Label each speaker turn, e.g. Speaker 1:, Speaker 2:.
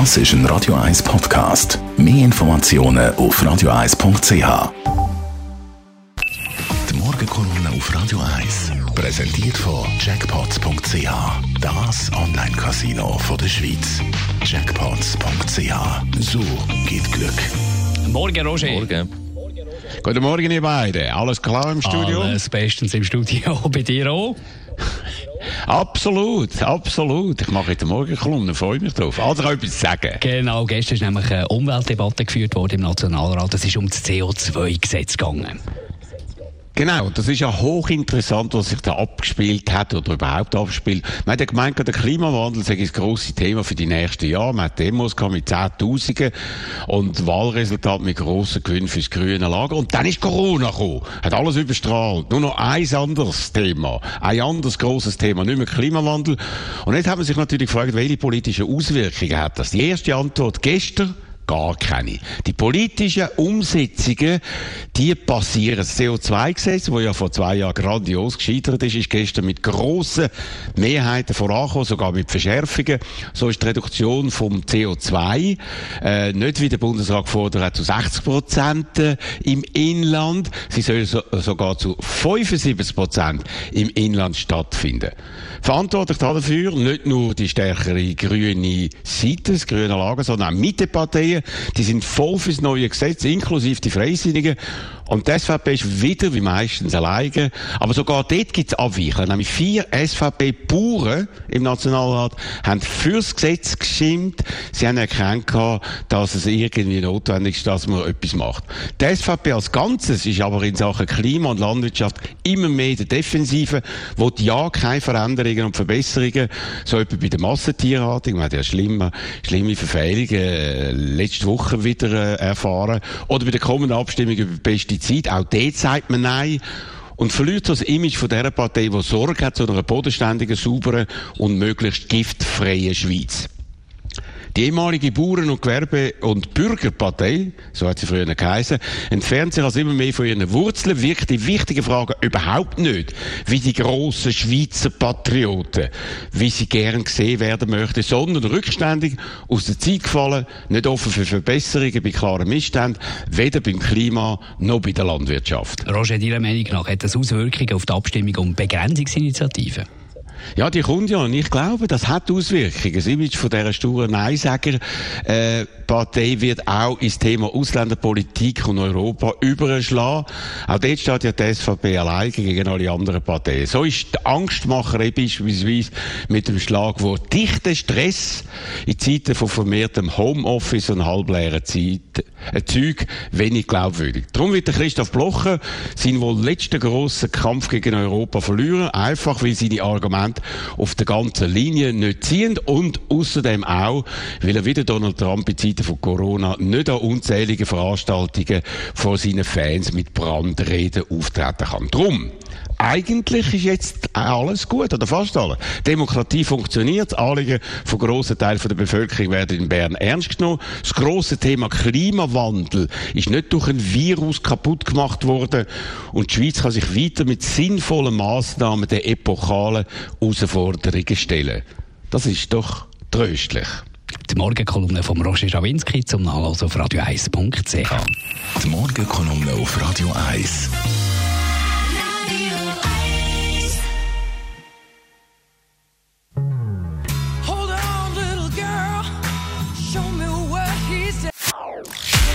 Speaker 1: Das ist ein Radio 1 Podcast. Mehr Informationen auf radio1.ch. Die Morgenkolumne auf Radio 1 präsentiert von Jackpots.ch. Das Online-Casino der Schweiz. Jackpots.ch. So geht Glück.
Speaker 2: Morgen, Roger.
Speaker 3: Morgen. Guten Morgen, ihr beiden. Alles klar im Studio?
Speaker 2: Alles bestens im Studio. Bei dir auch?
Speaker 3: Absolut, absolut. Ich mache heute Morgen Kolumne, freue mich drauf. Also kann etwas sagen.
Speaker 2: Genau, gestern ist nämlich eine Umweltdebatte geführt worden im Nationalrat. Es ist um das CO2-Gesetz gegangen.
Speaker 3: Genau, das ist ja hochinteressant, was sich da abgespielt hat oder überhaupt abspielt. Man hat ja gemeint, der Klimawandel sei das grosse Thema für die nächsten Jahre. Man hat Demos mit Zehntausenden und Wahlresultat mit grossen Gewinnen fürs grüne Lager. Und dann ist Corona gekommen. Hat alles überstrahlt. Nur noch ein anderes Thema. Ein anderes grosses Thema. Nicht mehr Klimawandel. Und jetzt haben wir sich natürlich gefragt, welche politischen Auswirkungen hat das? Die erste Antwort gestern gar keine. Die politischen Umsetzungen, die passieren. Das CO2-Gesetz, das ja vor zwei Jahren grandios gescheitert ist, ist gestern mit grossen Mehrheiten vorangekommen, sogar mit Verschärfungen. So ist die Reduktion vom CO2 äh, nicht wie der Bundesrat gefordert hat, zu 60 Prozent äh, im Inland. Sie soll so, sogar zu 75 Prozent im Inland stattfinden. Verantwortlich dafür nicht nur die stärkere grüne Seite, das grüne Lager, sondern auch Mitteparteien. Die sind voll fürs neue Gesetz, inklusive die Freisinnigen. Und die SVP ist wieder, wie meistens, alleine. Aber sogar dort gibt es Abweichler. Nämlich vier SVP-Bauern im Nationalrat haben fürs Gesetz gestimmt. Sie haben erkannt, dass es irgendwie notwendig ist, dass man etwas macht. Die SVP als Ganzes ist aber in Sachen Klima und Landwirtschaft immer mehr der Defensive, wo ja keine Veränderungen und Verbesserungen, so etwa bei der Massentierhaltung, man hat ja schlimme, schlimme Verfehlungen äh, letzte Woche wieder äh, erfahren, oder bei der kommenden Abstimmung über Pestizide Pestizid. Auch dort sagt man Nein. Und verliert das Image von der Partei, die Sorge hat zu einer bodenständigen, sauberen und möglichst giftfreien Schweiz. Die ehemalige Bauern- und Gewerbe- und Bürgerpartei, so hat sie früher geheißen, entfernt sich also immer mehr von ihren Wurzeln, wirkt die wichtigen Fragen überhaupt nicht wie die grossen Schweizer Patrioten, wie sie gern gesehen werden möchten, sondern rückständig aus der Zeit gefallen, nicht offen für Verbesserungen bei klaren Missständen, weder beim Klima noch bei der Landwirtschaft.
Speaker 2: Roger, Ihrer Meinung nach hat das Auswirkungen auf die Abstimmung um Begrenzungsinitiativen?
Speaker 3: Ja, die kommt ja. Und ich glaube, das hat Auswirkungen. Das Image von dieser sturen Neinsager, äh, wird auch ins Thema Ausländerpolitik und Europa überschlagen. Auch dort steht ja die SVP alleine gegen alle anderen Parteien. So ist die Angstmacherei beispielsweise mit dem Schlagwort dichter Stress in Zeiten von vermehrtem Homeoffice und halbleeren Zeit, äh, Zeug wenig glaubwürdig. Darum wird der Christoph Blocher seinen wohl letzten grossen Kampf gegen Europa verlieren, einfach weil seine Argumente auf der ganzen Linie nicht ziehen und außerdem auch, weil er wieder Donald Trump in Zeiten von Corona nicht an unzählige Veranstaltungen vor seinen Fans mit Brandreden auftreten kann. Drum, eigentlich ist jetzt alles gut, oder fast alles. Demokratie funktioniert, das Anliegen von grossen Teilen der Bevölkerung werden in Bern ernst genommen. Das grosse Thema Klimawandel ist nicht durch ein Virus kaputt gemacht worden und die Schweiz kann sich weiter mit sinnvollen Massnahmen der epochalen Herausforderungen stellen. Das ist doch tröstlich.
Speaker 2: Die Morgenkolumne von Roger Schawinski zum Nachlesen auf radio1.ch.
Speaker 1: Die Morgenkolumne auf Radio 1.